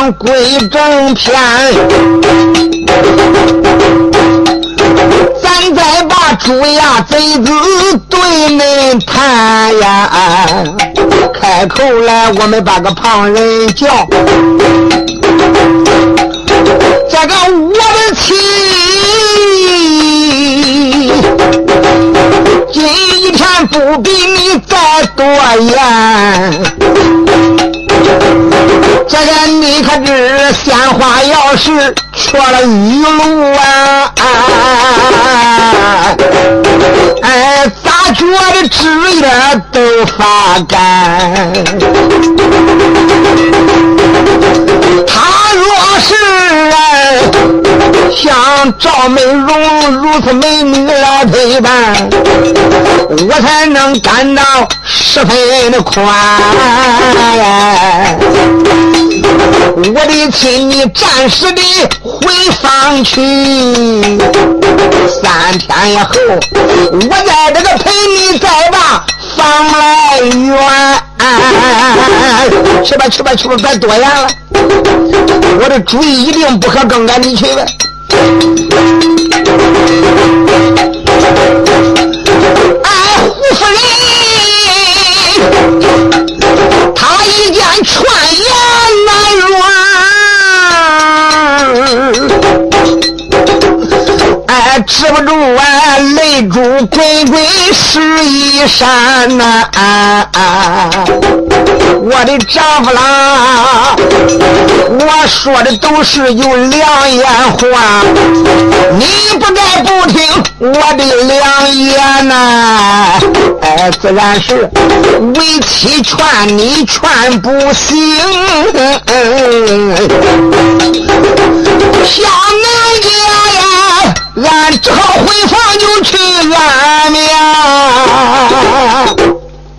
讲归正篇，咱再把猪牙贼子对恁谈呀。开口来，我们把个旁人叫，这个我的妻，今天不比你再多言。这个你可知鲜花要是说了一路啊？哎，咋觉得枝叶都发干？他若是像赵美容如此美女来陪伴，我才能感到十分的宽。我的亲，你暂时的回房去，三天以后，我在这个陪你再把房来圆。去吧去吧去吧，别多言了。我的主意一定不可更改，你去吧。哎，胡夫人，他一见劝言难软，哎，止不住啊，泪珠滚滚湿衣衫呐。我的丈夫啦，我说的都是有良言话，你不该不听我的良言呐！哎，自然是为妻劝你劝不行，小娘家呀，俺只好回房就去安眠。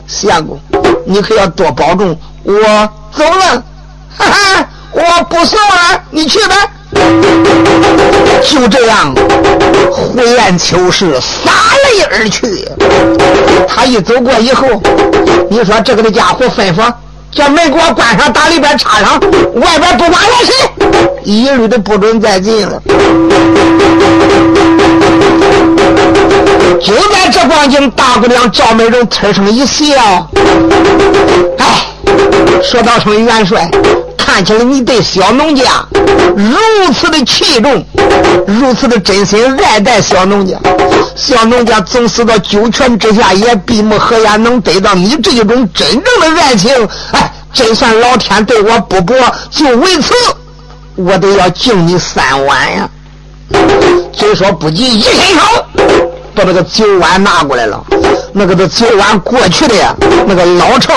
相公。你可要多保重，我走了，哈哈，我不送了，你去吧。就这样，灰雁秋是洒泪而去。他一走过以后，你说这个的家伙吩咐叫门给我关上，打里边插上，外边不管来谁，一律都不准再进了。就在这光景，大姑娘赵美荣呲声一笑：“哎，说道声元帅，看起来你对小农家如此的器重，如此的真心爱戴小农家。小农家总是到九泉之下，也闭目合眼，能得到你这一种真正的爱情。哎，真算老天对我不薄，就为此，我都要敬你三碗呀。虽说不及一伸手。”把那个酒碗拿过来了，那个的酒碗过去的那个老秤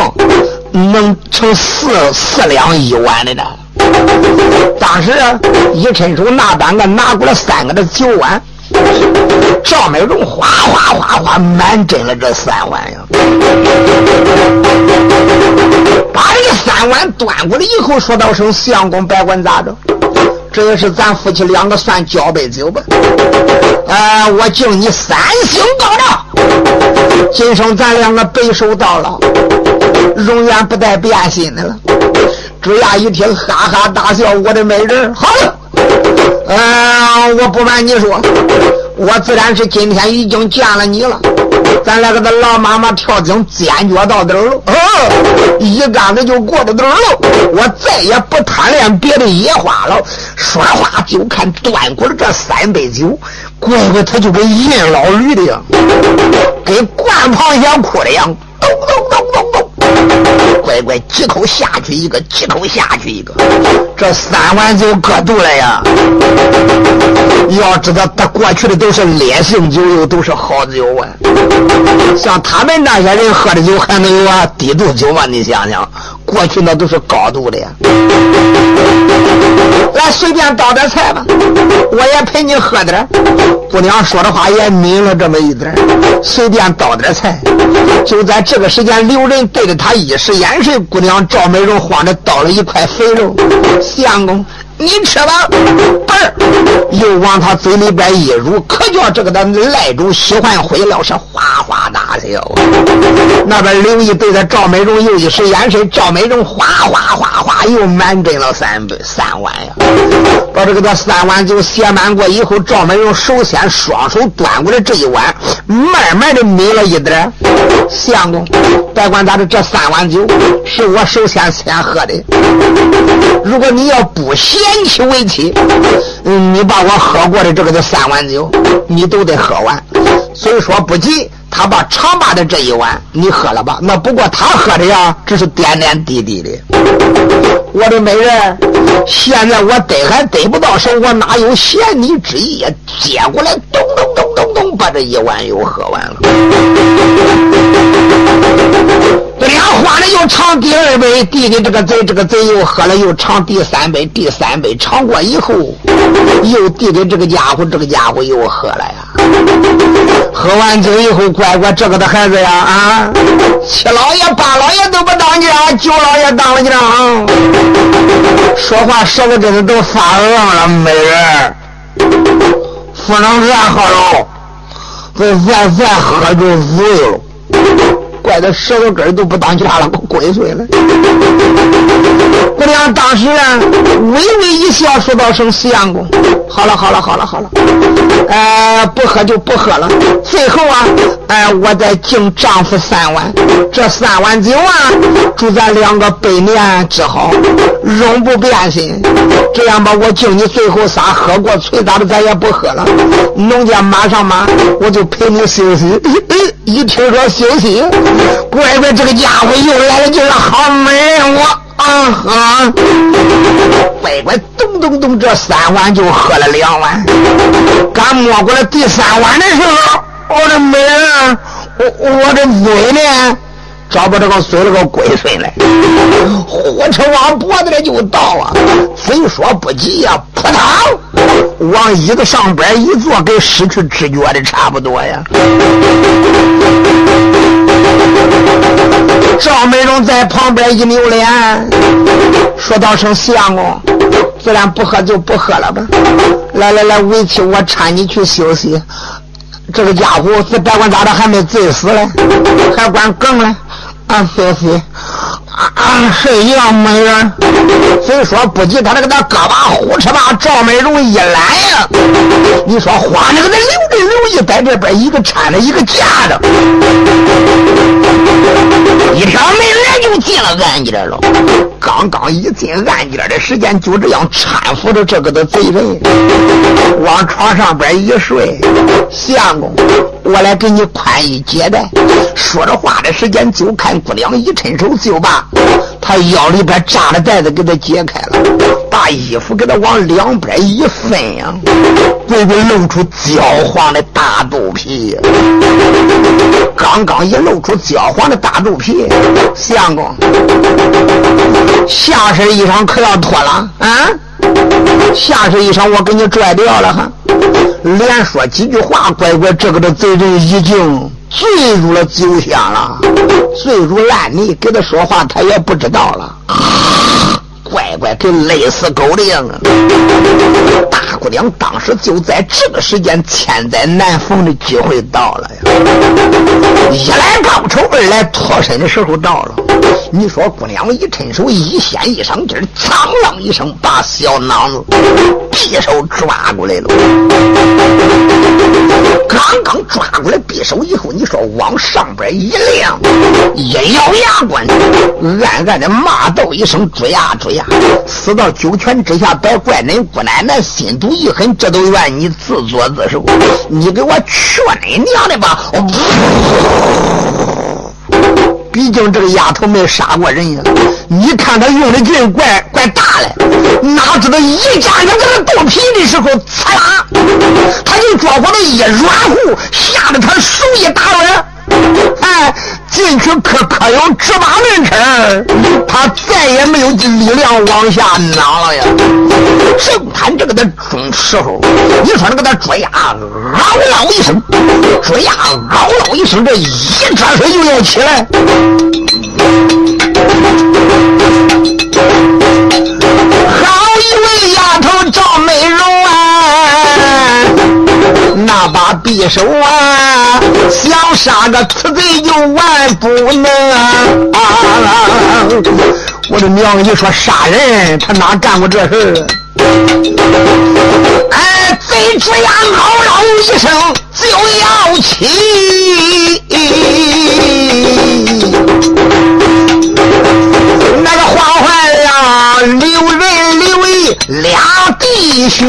能成四四两一碗的呢。当时一伸手拿单个拿过来三个的酒碗，赵美荣哗哗哗哗满斟了这三碗呀。把这个三碗端过来以后，说道声相公，别管咋着。这也是咱夫妻两个算交杯酒吧，呃，我敬你三星高照，今生咱两个白首到老，永远不带变心的了。朱亚一听，哈哈大笑，我的美人，好了，呃，我不瞒你说，我自然是今天已经见了你了。咱俩个的老妈妈跳井坚决到底了，一竿子就过到底了。我再也不贪恋别的野花了。说话就看端过了这三杯酒，乖乖他就跟印老驴的样，跟灌螃蟹哭的样，咚咚咚。乖乖，几口下去一个，几口下去一个，这三碗酒搁肚了呀！要知道，他过去的都是烈性酒，又都是好酒啊。像他们那些人喝的酒，还能有啊低度酒吗？你想想，过去那都是高度的呀。来，随便倒点菜吧，我也陪你喝点。姑娘说的话也抿了这么一点，随便倒点菜。就在这个时间，刘人对着他一时眼神，姑娘赵美荣慌着倒了一块肥肉。相公，你吃吧。不是，又往他嘴里边一入，可叫这个的赖主喜欢毁了，是哗哗大笑。那边刘毅对着赵美荣又一使眼神，赵美荣哗哗哗哗又满斟了三杯三碗呀。把这个的三碗酒写满过以后，赵美荣首先双手端过来这一碗，慢慢的抿了一点。相公，别管咋的，这三碗酒是我首先先喝的。如果你要不喜嫌弃为妻，嗯，你把我喝过的这个的三碗酒，你都得喝完。所以说不急，他把长把的这一碗你喝了吧。那不过他喝的呀，只是点点滴滴的。我的美人，现在我得还得不到手，我哪有嫌你之意呀？接过来，咚咚咚咚，把这一碗又喝完了。不俩换了又尝第二杯，递给这个贼，这个贼又喝了，又尝第三杯，第三杯尝过以后，又递给这个家伙，这个家伙又喝了呀。喝完酒以后，乖乖，这个的孩子呀，啊，七老爷八老爷都不当家，九老爷当了家，说话舌头真的都发硬了，美人，不能再喝了，这再再喝就醉了。怪得舌头根都不当家了，我鬼祟了。姑娘当时啊，微微一笑，说道声相公。好了好了好了好了，呃，不喝就不喝了。最后啊，哎，我再敬丈夫三碗，这三碗酒啊，祝咱两个百年之好，永不变心。这样吧，我敬你最后仨喝过，催咋的咱也不喝了。农家马上马，我就陪你休息。一听说休息，乖乖，这个家伙又来了，就是好美我啊啊！乖乖，咚咚咚，这三碗就喝了两碗。刚摸过来第三碗的时候，我的美人，我我的嘴呢，找不着个孙了个龟孙来，火车往脖子里就倒啊！非说不急呀，扑腾，往椅子上边一坐，跟失去知觉的差不多呀。赵美荣在旁边一扭脸，说道声相公，自然不喝就不喝了吧。来来来，委屈我搀你去休息。这个家伙，这别管咋的，还没醉死嘞，还管梗嘞。啊谢谢啊，是杨美人。非说不急，他那个那胳膊呼哧把赵美荣一揽呀，你说花那个那刘真刘一在这边一个搀着一个架着，一条没人就进了暗间了。刚刚一进暗间的时间，就这样搀扶着这个的贼人往床上边一睡。相公，我来给你宽衣解带。说着话的时间，就看姑娘一伸手就把他腰里边扎的带子给他解开了，把衣服给他往两边一分呀，鬼鬼露出焦黄的大肚皮。刚刚一露出焦黄的大肚皮，相公，下身衣裳可要脱了啊！下身衣裳我给你拽掉了哈。连说几句话，乖乖，这个的贼人已经醉入了酒香了，醉入烂泥，给他说话他也不知道了。啊乖乖，跟累死狗的样啊！大姑娘当时就在这个时间，千载难逢的机会到了呀！一来报仇，二来脱身的时候到了。你说姑娘一伸手，一掀一上劲儿，苍啷一声，把小囊子匕首抓过来了。刚刚抓过来匕首以后，你说往上边一亮，一咬牙关，暗暗的骂道一声：“追呀追呀！”死到九泉之下，别怪恁姑奶奶心毒一狠，这都怨你自作自受。你给我去你娘的吧！毕竟这个丫头没杀过人呀，你看她用的劲怪怪大嘞，哪知道一夹着这个肚皮的时候，刺啦，他就抓过来一软乎，吓得他手一打软，哎，进去可可有芝麻门齿他再也没有力量往下拿了呀。正谈这个的中时候，你说那个他追呀，嗷嗷一声，追呀，嗷嗷一声，这一转身就要起来。好一位丫头赵美容，那把匕首啊，想杀个此贼就万不能啊！我的娘，你说杀人，他哪干过这事哎，贼主呀，嗷嗷一声就要起。那个慌坏了，刘仁、刘义俩弟兄。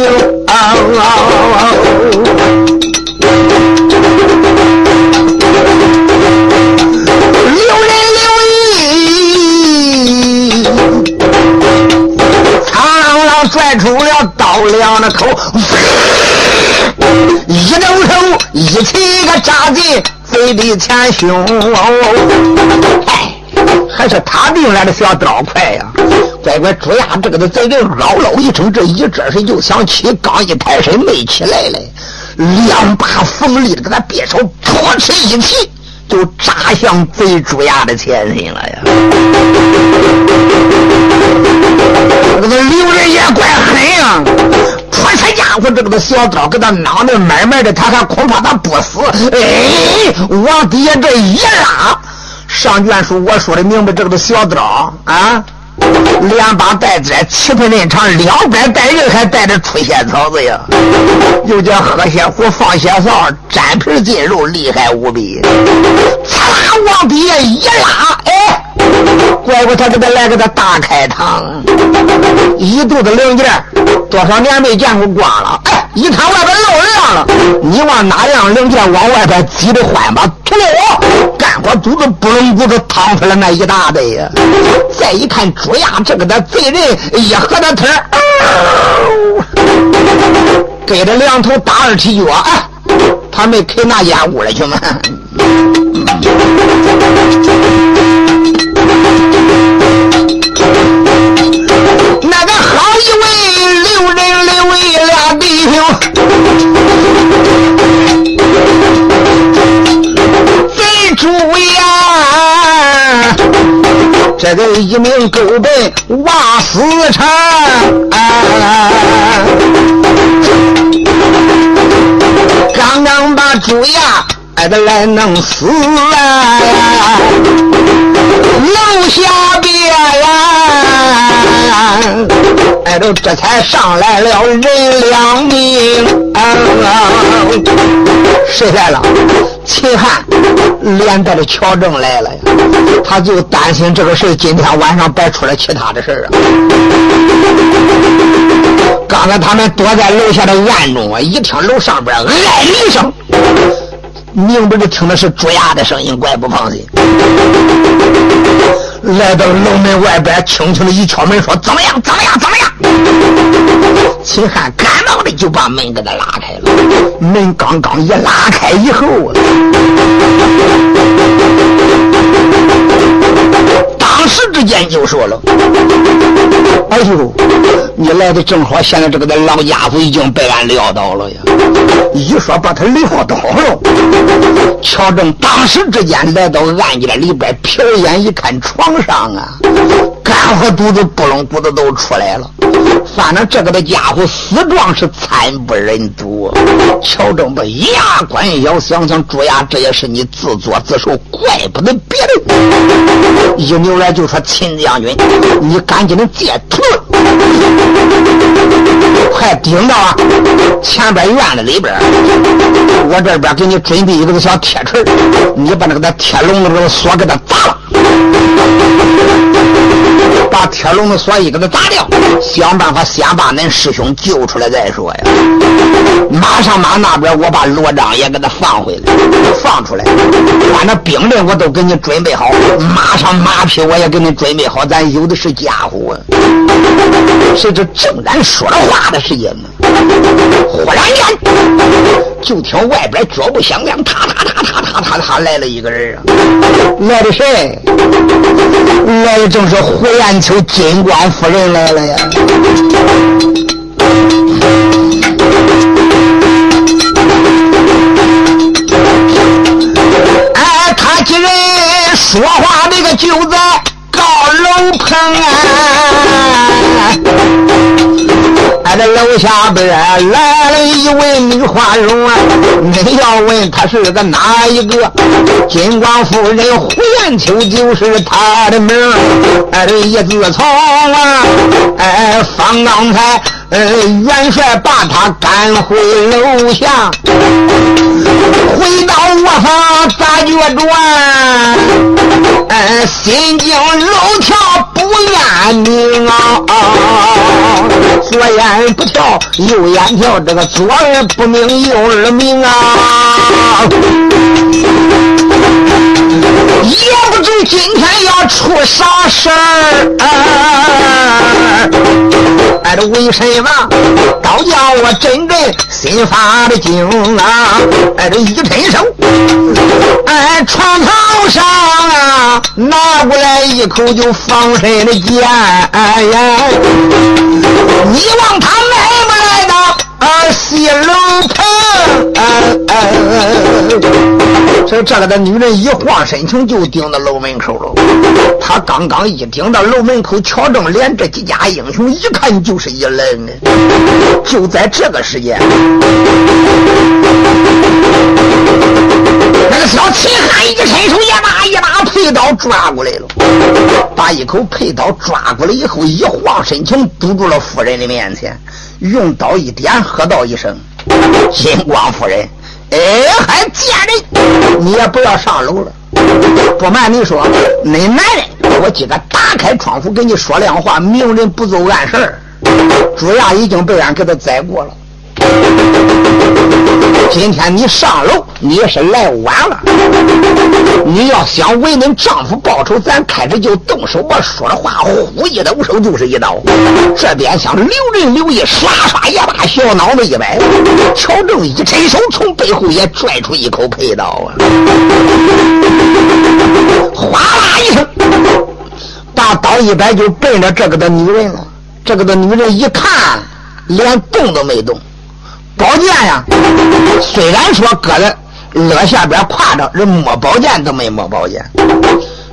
刘仁、刘义，苍狼拽出了刀两的头，一抖手，一起个扎进贼的前胸。哎。还是他领来的小刀快呀！乖乖，朱亚这个的贼人嗷嗷一声，这一折身就想起，刚一抬身没起来了，两把锋利的给他匕首噗哧一起，就扎向贼朱亚的前身了呀！这个刘人也怪狠呀！噗，这家伙这个的小刀给他攮的慢慢的，他还恐怕他不死。哎，往底下这一拉。上卷书我说的明白，这个小刀啊，两把带子七分人长，两边带人还带着出血草子呀，又叫喝血壶放血扫，粘皮进肉，厉害无比。嚓啦往底下一拉，哎，怪不得他给他来个大开膛，一肚子零件，多少年没见过光了，哎，一看外边露亮了，你往哪样零件往外边挤的欢吧？吐了干活肚子不能不是淌出来那一大堆呀！再一看朱亚这个的贼人，一喝的腿给这两头打二踢脚，哎，他没开那间屋里去吗？俩弟兄。主呀，这个一名狗背挖死城，刚刚把主呀挨得来弄死啊，楼下边呀，挨着这才上来了人两命，谁来了？秦汉连带着乔正来了呀，他就担心这个事今天晚上别出来其他的事啊。刚才他们躲在楼下的暗中啊，一听楼上边哎一声，明白的听的是朱牙的声音，怪不放心。来到楼门外边，轻轻的一敲门，说：“怎么样？怎么样？怎么样？”秦汉赶忙的就把门给他拉开了。门刚刚一拉开以后，时之间就说了：“哎呦，你来的正好，现在这个的老家伙已经被俺撂倒了呀！”一说把他撂倒了，乔正当时之间来到暗间里边，瞟眼一看床上啊，干和肚子不冷骨子都出来了。反正这个的家伙死状是惨不忍睹。乔正把牙关一咬，想想朱牙，这也是你自作自受，怪不得别人。一扭来就说：“秦将军，你赶紧的借图，快顶到啊前边院子里边。我这边给你准备一个小铁锤，你把那个铁笼子这个锁给它砸了。”把铁笼子锁一给他砸掉，想办法先把恁师兄救出来再说呀。马上马那边我把罗章也给他放回来，放出来，把那兵刃我都给你准备好，马上马匹我也给你准备好，咱有的是家伙啊。谁知正然说着话的时间呢，忽然间。就听外边脚步响亮，踏踏踏踏踏踏踏来了一个人啊！来的谁？来的正是胡延秋金官夫人来了呀！哎，他几人说话那个就在高楼棚啊！这楼下边来了一位女花容啊！你要问她是个哪一个？金光夫人胡延秋就是她的名哎，这一自从啊，哎，方刚才。呃，元帅把他赶回楼下，回到卧房咋觉转？呃，心惊肉跳不安宁啊！左眼不跳，右眼跳，这个左耳不明，右耳明啊！也不知今天要出啥事儿，哎，这为什么倒叫我真真心发的惊啊？哎，这一伸手，哎，床头上啊，拿过来一口就防身的剑，哎呀，你望他来不来啊西楼棚？这这个的女人一晃身形就顶到楼门口了。她刚刚一顶到楼门口，乔正连这几家英雄一看就是一愣。就在这个时间，那个小秦汉一伸手，一把一把佩刀抓过来了，把一口佩刀抓过来以后，一晃身形堵住了夫人的面前，用刀一点，喝道一声：“金光夫人。”哎，还贱人！你也不要上楼了。不瞒你说，恁男人，我今个打开窗户跟你说亮话，明人不做暗事儿。朱亚已经被俺给他宰过了。今天你上楼，你是来晚了。你要想为恁丈夫报仇，咱开始就动手。我说的话，呼一抖手就是一刀。这边想留人留义，刷刷也把小脑子一摆。乔正一伸手，从背后也拽出一口佩刀啊！哗啦一声，把刀一摆，就奔着这个的女人了。这个的女人一看，连动都没动。宝剑呀，虽然说搁在额下边挎着，人摸宝剑都没摸宝剑。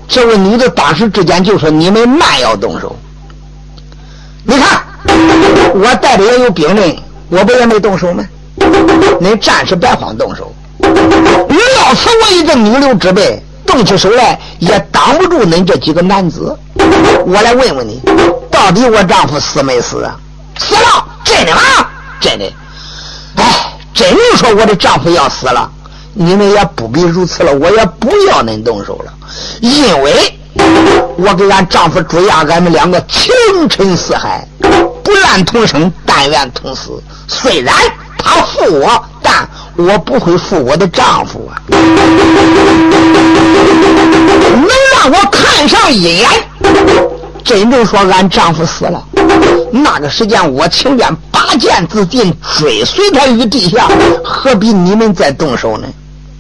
这位女的当时之间就说：“你们慢要动手。”你看，我带着也有兵刃，我不也没动手吗？恁暂时别慌动手。料此我一个女流之辈，动起手来也挡不住恁这几个男子。我来问问你，到底我丈夫死没死啊？死了，真的吗？真的。真有说我的丈夫要死了，你们也不必如此了，我也不要恁动手了，因为我给俺丈夫朱亚，俺们两个情深似海，不愿同生，但愿同死。虽然他负我，但我不会负我的丈夫啊！能让我看上一眼？真正说俺丈夫死了，那个时间我情愿拔剑自尽，追随他于地下，何必你们再动手呢？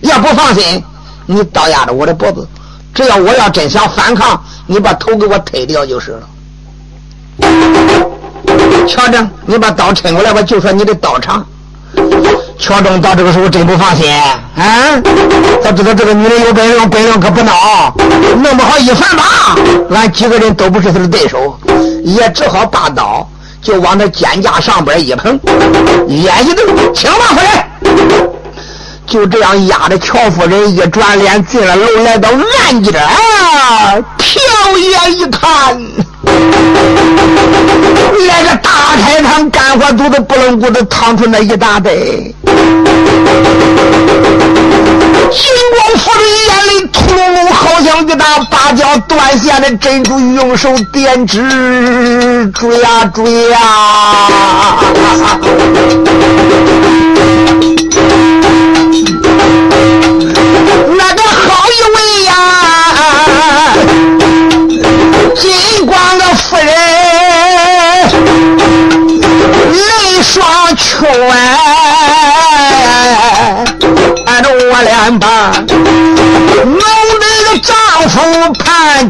要不放心，你倒压着我的脖子，只要我要真想反抗，你把头给我推掉就是了。瞧着，你把刀抻过来，我就说你的刀长。乔正到这个时候真不放心啊！他知道这个女人有本领，本领可不孬，弄不好一反打，俺几个人都不是他的对手，也只好把刀就往他肩胛上边一捧，眼一瞪，请吧，夫人。就这样压着乔夫人一转脸进了楼，来到暗间，瞟眼一看，来个大开膛，干活肚子不楞咕的淌出那一大堆。金光夫人眼里突噜噜，好像一打芭蕉断线的珍珠，用手点指，追呀追呀。那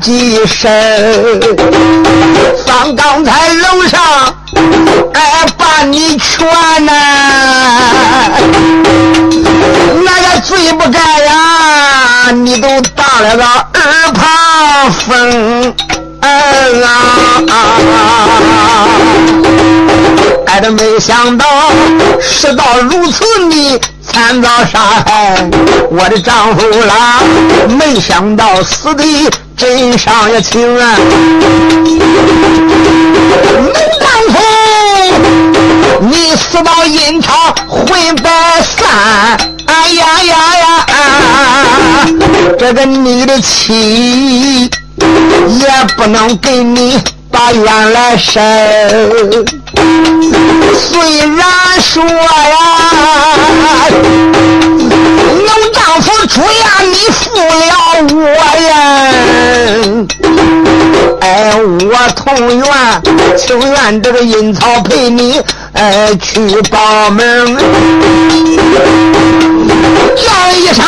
几声，放刚才楼上，哎，把你劝呐。那个罪不该呀！你都当了个耳旁风，啊！哎，都没想到事到如此，你惨遭杀害我的丈夫啦！没想到死的真相也清啊！没丈夫，你死到阴曹魂不散！哎呀呀呀！这个你的妻也不能给你。把冤来伸，虽然说呀，能丈夫出言，你负了我呀，哎，我同愿情愿这个阴曹陪你，哎，去报门，叫一声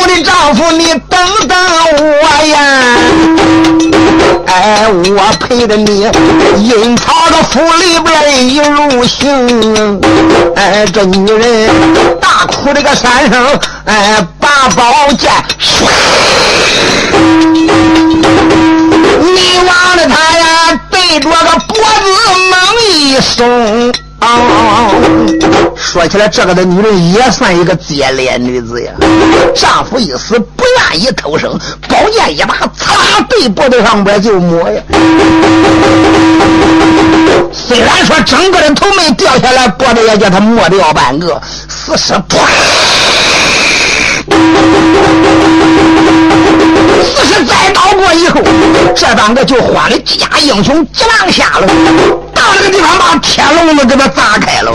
我的丈夫，你等等我呀。哎，我陪着你，阴曹的府里边一路行。哎，这女人大哭的个三声，哎，把宝剑，你望着他呀，对着个脖子猛一松。哦哦哦说起来，这个的女人也算一个奸劣女子呀。丈夫一死，不愿意偷生，宝剑一把，擦，对脖子上边就抹呀。虽然说整个的头没掉下来，脖子也叫他抹掉半个，死尸啪，死尸再倒过以后，这半个就换了几家英雄急忙下了。到那个地方，把铁笼子给他砸开了。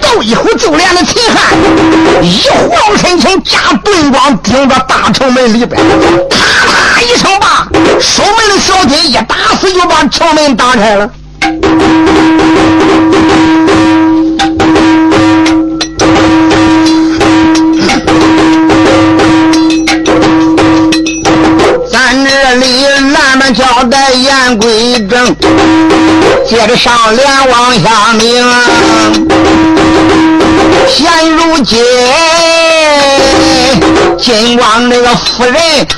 斗一会就连那秦汉一晃身轻，加盾光顶着大城门里边，啪啪一声把守门的小军一打死，就把城门打开了。交代言归正。接着上联往下明，现如今金光那个夫人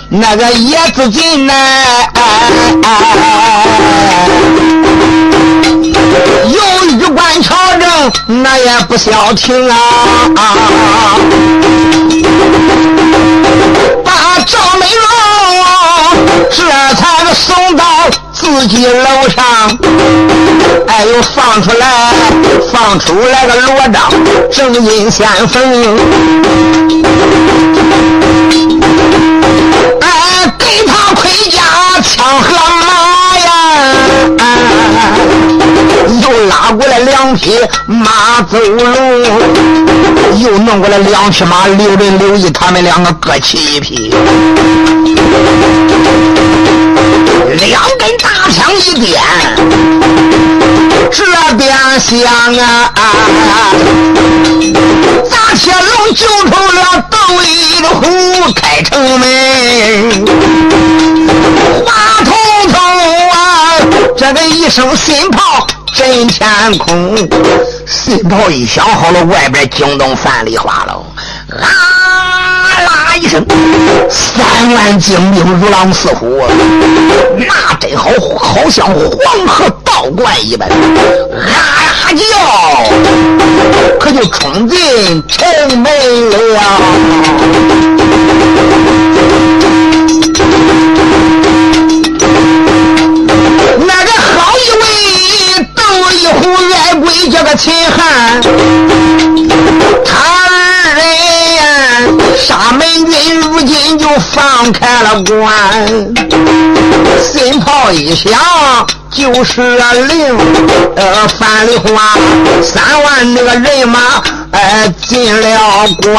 那个叶子进来，有玉官朝政，那也不消停啊！把赵美容这才送到。自己楼上，哎呦，放出来，放出来个罗章，正阴先锋，哎，给他盔甲枪和马呀，又拉过来两匹马走龙，又弄过来两匹马，刘仁、刘毅他们两个各骑一匹。两根大枪一点，这边响啊！砸铁笼救出了窦一的虎，开城门，花彤彤啊！这个一声新炮震天空，新炮一响，好了，外边惊动樊梨花了，啊啦一声，三万精兵如狼似虎，那真好，好像黄河倒灌一般，啊呀叫，可就冲进城门了。那个好一位窦一虎爱归这个秦汉，他二人呀。沙门军如今就放开了关，新炮一响就是令，呃，樊梨花三万那个人马，哎，进了关。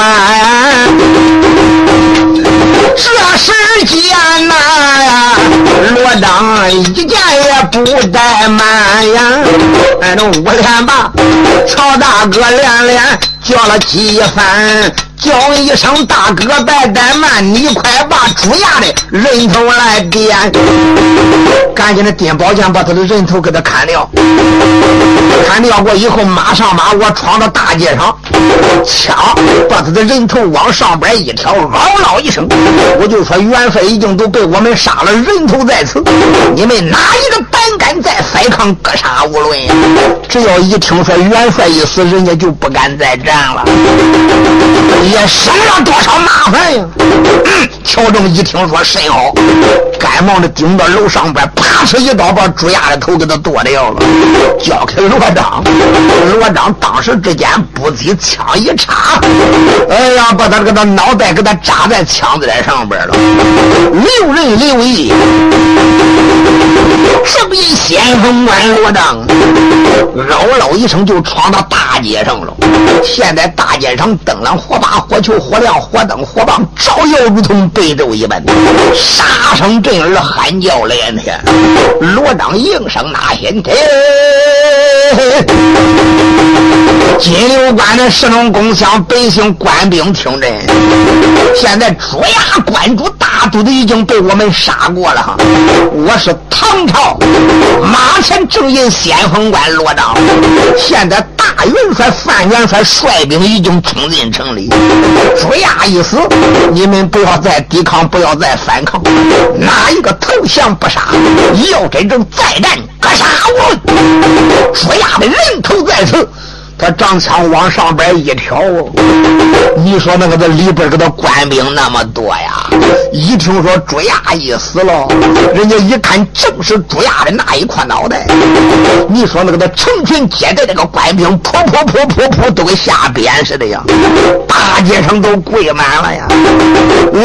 这时间呐呀，罗当一件也不怠慢呀，哎，那五连吧，曹大哥连连叫了几番。叫一声大哥，别怠慢，你快把朱牙的人头来点，赶紧的点宝剑把他的人头给他砍掉。砍掉过以后，马上马，我闯到大街上，枪把他的人头往上边一挑，嗷嗷一声，我就说元帅已经都被我们杀了，人头在此，你们哪一个胆敢再反抗，格杀无论呀。只要一听说元帅一死，人家就不敢再战了，也省了多少麻烦呀！乔正一听说甚好，赶忙的顶到楼上边，啪哧一刀把朱亚的头给他剁掉了，交给罗章。罗章当时之间不急，枪一插，哎呀，把他这个他脑袋给他扎在枪子上边了，留人留义。这比先锋官罗章，嗷嗷一声就闯到大街上了。现在大街上灯亮火把、火球、火亮、火灯、火棒，照耀如同白昼一般，杀声震耳，喊叫连天。罗章应声呐喊：“天！”金牛关的十龙宫乡百姓官兵听真，现在朱牙关主大都督已经被我们杀过了哈。我是唐朝马前正印先锋官罗章，现在大元帅范元帅率兵已经冲进城里。朱亚一死，你们不要再抵抗，不要再反抗，哪一个投降不杀？要真正再战，格杀无论。朱亚的人头在此。他长枪往上边一挑，你说那个这里边个他官兵那么多呀？一听说朱亚一死了，人家一看正是朱亚的那一块脑袋。你说那个他成群结队那个官兵，噗噗噗噗噗，都跟下鞭似的呀！大街上都跪满了呀！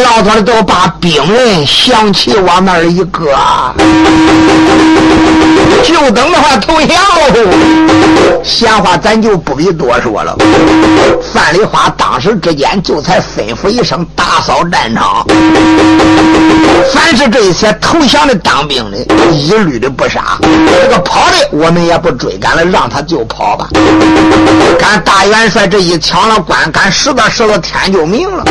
老早的都把兵人响旗往那儿一搁，就等着他投降喽。闲话咱就。不必多说了，范丽花当时之间就才吩咐一声打扫战场，凡是这些投降的当兵的，一律的不杀。这个跑的我们也不追赶了，让他就跑吧。赶大元帅这一抢了关，赶十个时候天就明了。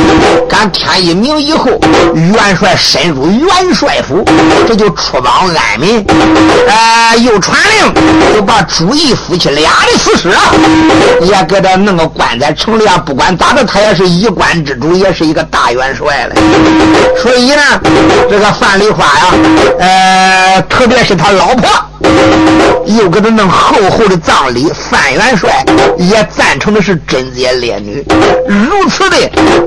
赶天一明以后，元帅深入元帅府，这就出榜安民，呃，又传令，就把朱义夫妻俩的死尸啊。也给他弄个棺材城里啊，不管咋的，他也是一官之主，也是一个大元帅了。所以呢，这个范丽花呀，呃，特别是他老婆。又给他弄厚厚的葬礼，范元帅也赞成的是贞洁烈女。如此的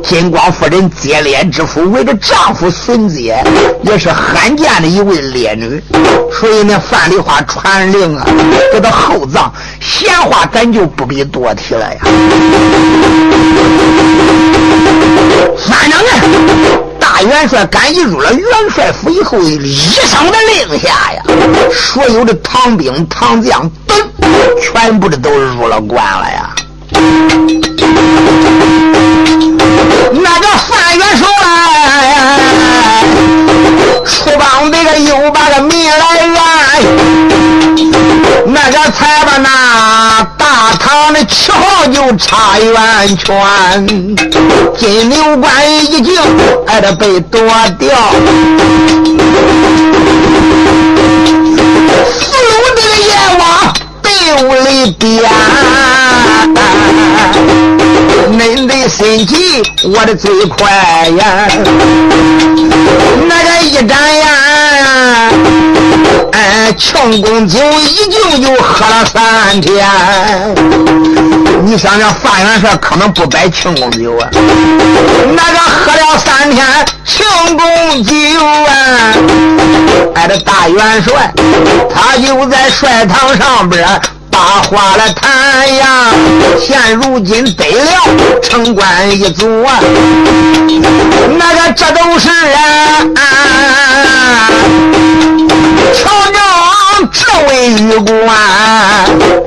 金光夫人接烈之夫，为了丈夫孙杰，也是罕见的一位烈女。所以呢，范丽花传令啊，给他厚葬。闲话咱就不必多提了呀。反正呢。大元帅赶一入了元帅府以后，一声的令下呀，所有的唐兵唐将等，全部的都入了关了呀。那个范元帅出帮这个又把个命来圆，那个才把那大唐的旗号就插圆圈，金牛关已经挨着被夺掉，俘虏这个阎王队伍里边。恁的心急，我的最快呀！那个一眨眼，哎，庆功酒已经就喝了三天。你想想，范元帅可能不摆庆功酒啊？那个喝了三天庆功酒啊！哎，这大元帅，他就在帅堂上边。把话来谈呀，现如今得了城关一族啊，那个这都是啊，巧娘这位玉官，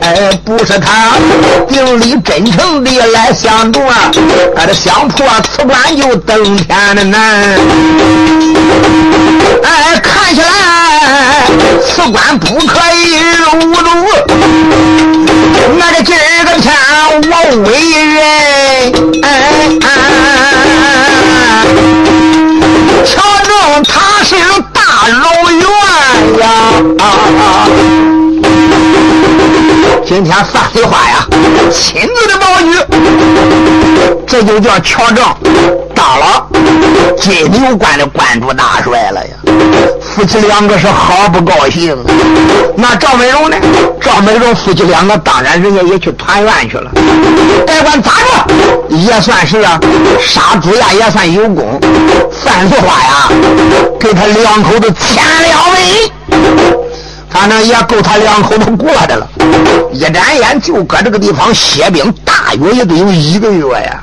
哎，不是他，定里真诚的来相助啊，他的想破此关就登天的难。哎，看起来此关不可以入住，那个今儿个天我为人，哎哎。瞧、着他是大老勇。ah, ah. ah. 今天范丽花呀，亲自的保举，这就叫乔正当了金牛关的关主大帅了呀。夫妻两个是好不高兴。那赵美荣呢？赵美荣夫妻两个当然人家也去团圆去了。别管咋着，也算是啊，杀猪呀也算有功。范翠花呀，给他两口子添了位。反正也够他两口子过的了。一眨眼就搁这个地方歇兵，大约也得有一个月呀。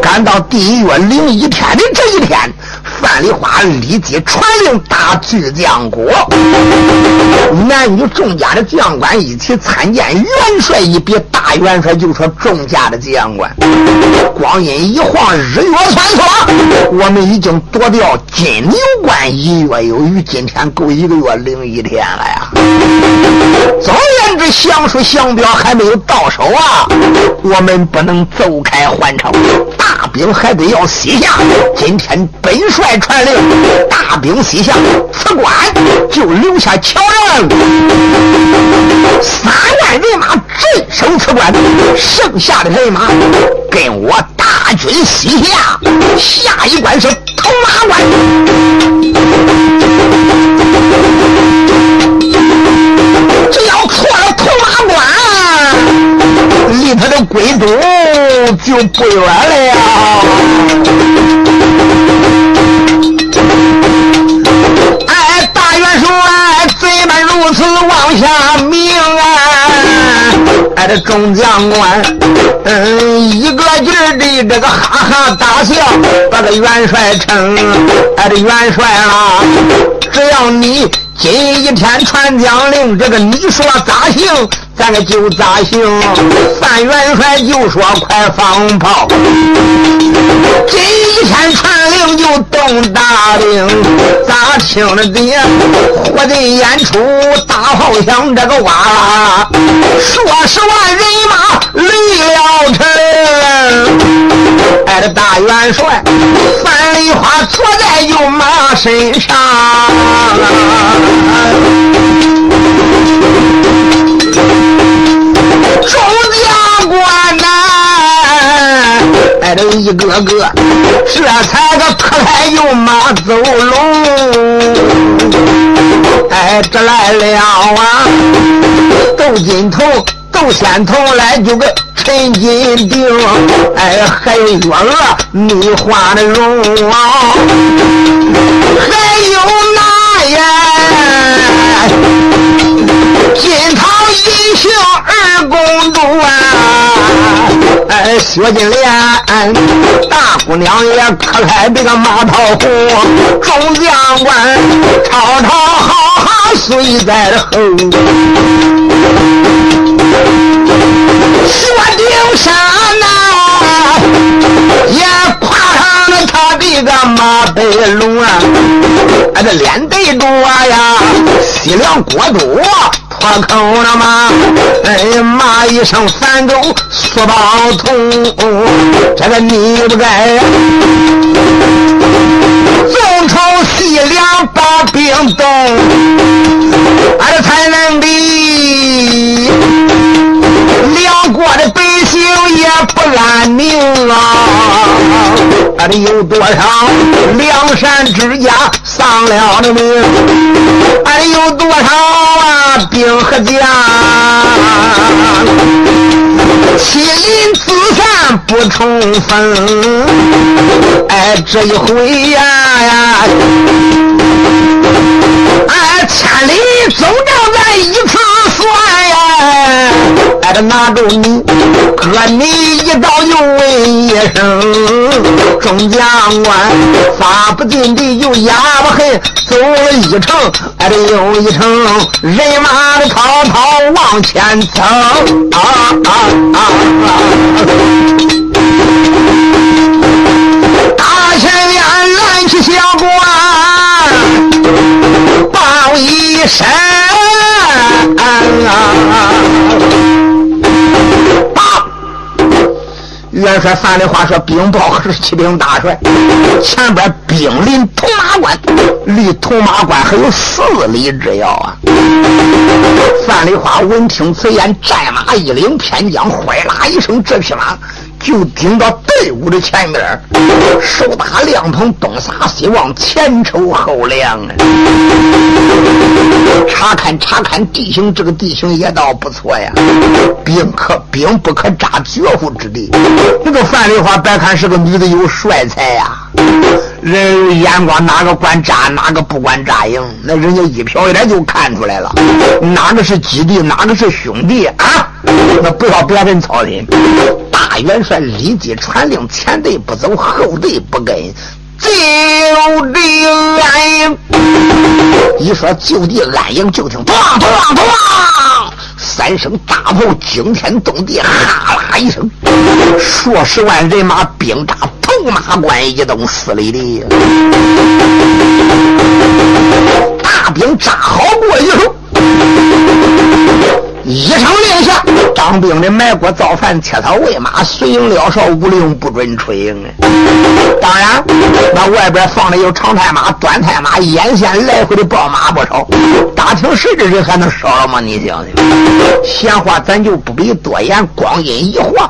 赶到第一月零一天的这一天，范丽花立即传令打巨将国，男女众家的将官一起参见元帅一比。大元帅就说：“众家的将官，光阴一晃，日月穿梭，我们已经夺掉金牛关一月有余，今天够一个月零一天了呀。”总而言之，降书降表还没有到手啊，我们不能走开还朝，大兵还得要西下。今天本帅传令，大兵西下，此关就留下乔人三万人马镇守此关，剩下的人马跟我大军西下，下一关是头马关。只要错了土马关，离他的归都就不远了呀。大元帅，怎么如此妄下命啊？哎，这众将官，嗯，一个劲儿的这个哈哈大笑，把这元帅称，哎，这元帅啊，只要你。今一天传将令，这个你说咋行？咱个就咋行。范元帅就说快放炮。动大兵，咋听着的？火的演出大炮响，这个哇，数十万人马离了城。哎，这大元帅樊梨花坐在牛马身上。众将官呐，哎，这一个个这才个磕来又马走龙，哎，这来了啊，窦金头、窦仙头来就个陈金定，哎，还有月娥你画的容啊，还有那呀，金堂银杏二公主啊，哎，薛金莲大姑娘也可开这个马套红，众将官吵吵好好随在后，薛丁山呐也跨上了他的个马背龙啊，哎，这脸对着呀，西凉国都。破口了吗？哎，骂一声反狗苏宝通，这个你不该。纵抽西凉把兵动，俺这才能比两国的百姓也不安宁啊！俺这有多少梁山之家丧了的命？俺有多少啊？兵和将，妻离子散不重逢。哎，这一回呀呀，哎，千里走着咱一次。哎，这拿住你，割你一刀又问一声，众将官发不尽的又哑不狠，走了一程，哎，这又一程，人马的滔滔往前走，啊啊啊！大前面拦起小官，报一声。八元帅范的话说：“禀报十七兵大帅，前边兵临铜马关，离铜马关还有四里之遥啊！”范丽花闻听此言，战马一领，偏将哗啦一声，这匹马。就顶到队伍的前面，手打亮筒，东撒西望，前抽后量啊！查看查看地形，这个地形也倒不错呀，兵可兵不可扎绝户之地。这个范丽花别看是个女的，有帅才呀，人眼光哪个管扎，哪个不管扎营，那人家一瞟一眼就看出来了，哪个是基地，哪个是兄弟啊？那不要别人操心。大元帅立即传令：前队不走，后队不跟，就地安营。一说就地安营，就听咚咚咚三声大炮惊天动地，哈啦一声，数十万人马兵扎头马关一动四里地。大兵扎好过以后。一声令下，当兵的埋锅造饭，切草喂马，随营撩哨，无令不准出营。当然，那外边放的有长太马、短太马，沿线来回的报马不少。打听谁的人还能少了吗？你想想，闲话咱就不必多言。光阴一晃，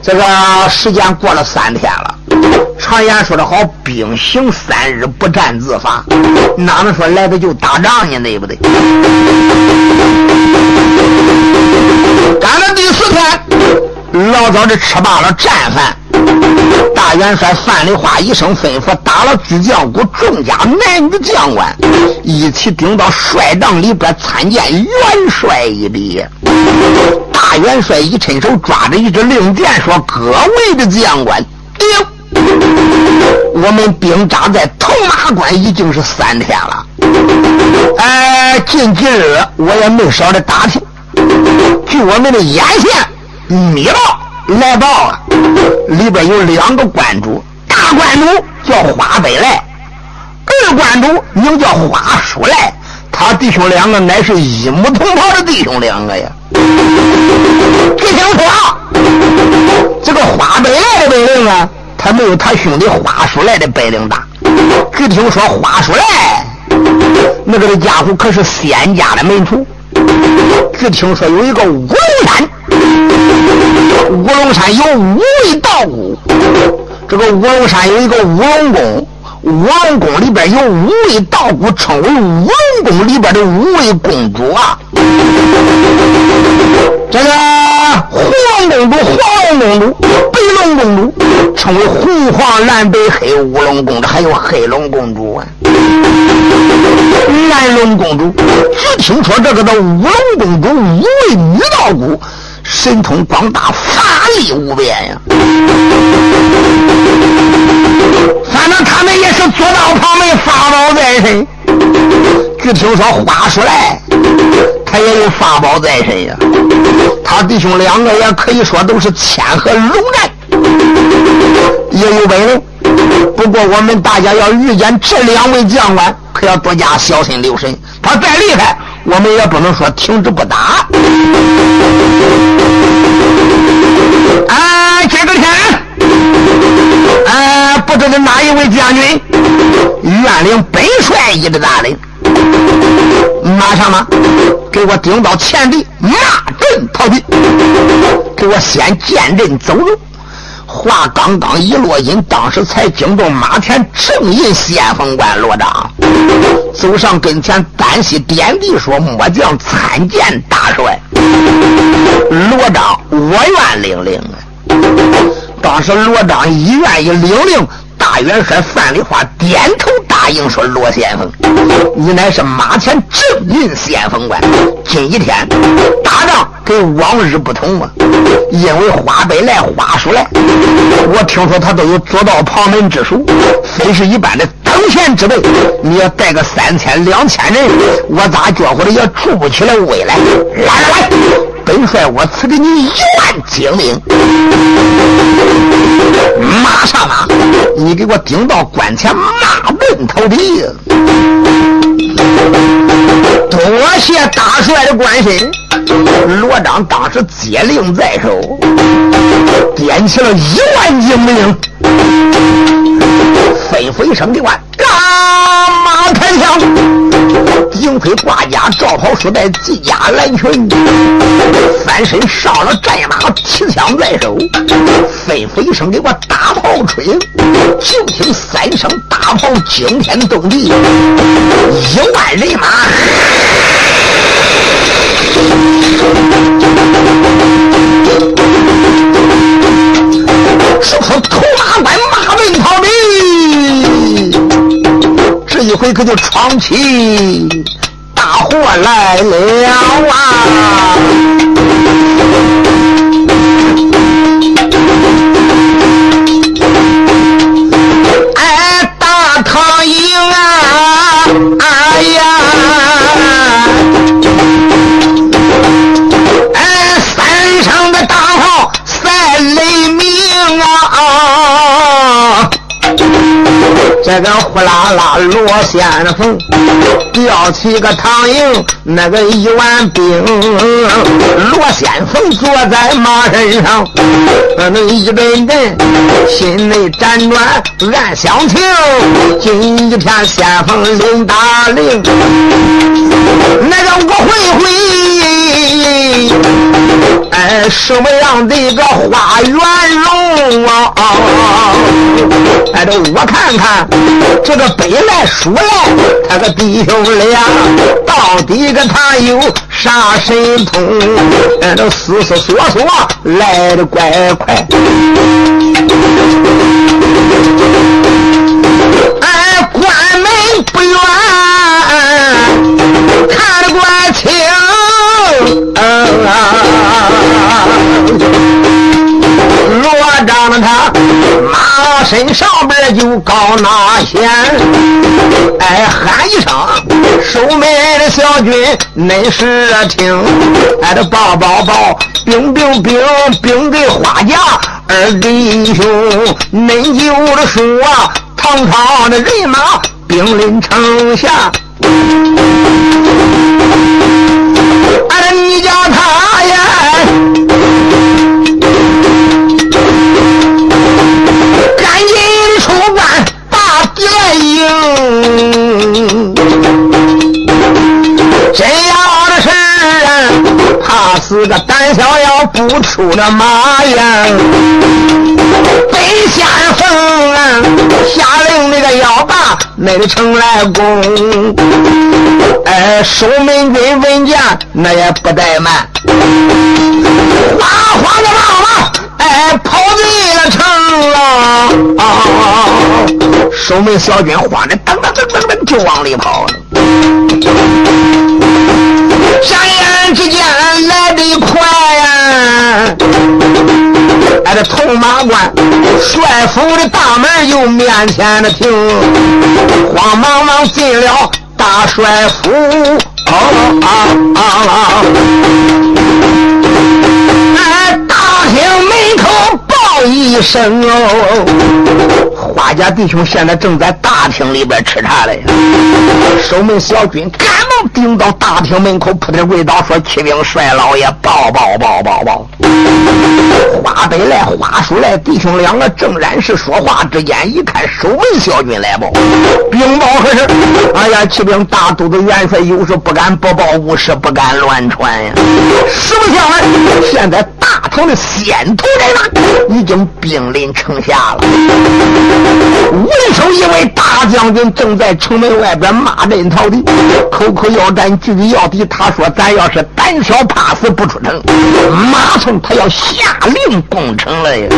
这个时间过了三天了。常言说的好，兵行三日，不战自伐。哪能说来的就打仗呢？对不对？赶到第四天，老早的吃罢了战饭，大元帅范丽花一声吩咐，打了巨将鼓，众家男女将官一起顶到帅帐里边参见元帅一礼。大元帅一伸手抓着一支令箭，说：“各位的将官，顶！”我们兵扎在铜马关已经是三天了，哎，近几日我也没少的打听。据我们的眼线密报来报了，里边有两个关主，大关主叫花北来，二关主名叫花叔来，他弟兄两个乃是一母同胞的弟兄两个呀。据听说，这个花北来的本领啊。他没有他兄弟花叔来的本领大。据听说花叔来，那个的家伙可是仙家的门徒。据听说有一个乌龙山，乌龙山有五位道姑。这个乌龙山有一个乌龙宫，乌龙宫里边有五位道姑，称为乌龙宫里边的五位公主啊。这个黄龙公主、黄龙公主、白龙公主，称为红黄蓝白黑乌龙公主，还有黑龙公主啊。蓝龙公主，只听说这个的乌龙公主五位女道姑，神通广大，法力无边呀。反正他们也是左道旁门，法宝在身。据听说花叔来。他也有法宝在身呀，他弟兄两个也可以说都是千和龙战，也有本领。不过我们大家要遇见这两位将官，可要多加小心留神。他再厉害，我们也不能说停止不打。哎，这个天，哎，不知道哪一位将军愿领本帅一的大领。马上吗？给我顶到前地，马阵逃避。给我先见阵走路。话刚刚一落音，当时才惊动马田正印先锋官罗章，走上跟前，单膝点地说：“末将参见大帅。”罗章，我愿领令。当时罗章一愿意领令。大元帅范丽花点头答应说：“罗先锋，你乃是马前正印先锋官。今一天打仗跟往日不同啊，因为花北来花叔来，我听说他都有左道旁门之术，非是一般的等闲之辈。你要带个三千两千人，我咋觉乎的也出不起来威来？来来来，本帅我赐给你一万精兵，马上马，你。”给我顶到关前，马奔逃避。多谢大帅的关心，罗章当时接令在手。点起了一万精兵，吩咐一声的话，干马开枪，顶盔挂甲，罩袍束带，系甲蓝裙，翻身上了战马，提枪在手，吩咐一声给我大炮吹，就听三声大炮惊天动地，一万人马。说出头马关马奔逃的，这这回可就闯起大祸来了啊！哎，大唐营啊，啊这个呼啦啦罗先锋吊起个唐营，那个一万兵，罗先锋坐在马身上，那一阵阵心内辗转暗相情，今一片先锋领大令，那个我会会，哎，什么样的一个花园容啊？哎，这我看看。这个北来书来，他个弟兄俩到底跟他有啥神通？哎，这思思索索来的怪快。哎，关门不远，看得怪清啊。罗章了他。身上边就高拿弦，哎喊一声，守门的小军恁是听，哎这报报报，兵兵兵兵给花甲二弟兄，恁就的说堂堂的人马兵临城下，哎你叫他呀。赶紧出关把敌人迎真要的是，怕是个胆小要不出那马呀！北先锋啊，下令那个要把那个城来攻。哎，守门军闻见那也不怠慢，哗哗的忙了，哎，跑。进了城了。守门小军慌的噔噔噔噔噔就往里跑。眨眼之间来得快呀！俺，这铜马关帅府的大门就面前的停，慌忙忙进了大帅府。啊啊啊！哎，大厅门一声哦。花家弟兄现在正在大厅里边吃茶嘞，守门小军赶忙顶到大厅门口，扑的跪倒说：“启禀帅老爷，报报报报报！”花北来，花叔来，弟兄两个正然是说话之间，一看守门小军来报，禀报何事？哎呀，启禀大都督元帅，有事不敢不报，无事不敢乱传呀。实不相瞒，现在大唐的先头人马已经兵临城下了。为首一位大将军正在城门外边骂阵逃敌，口口要战，句句要敌。他说：“咱要是胆小怕死不出城，马上他要下令攻城了呀。”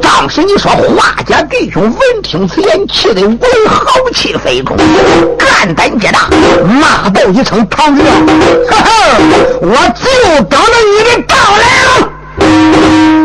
当时你说华家弟兄闻听此言，气得为豪气飞空，肝胆皆大，骂道一声：“唐子，呵呵，我就等着你们到来了。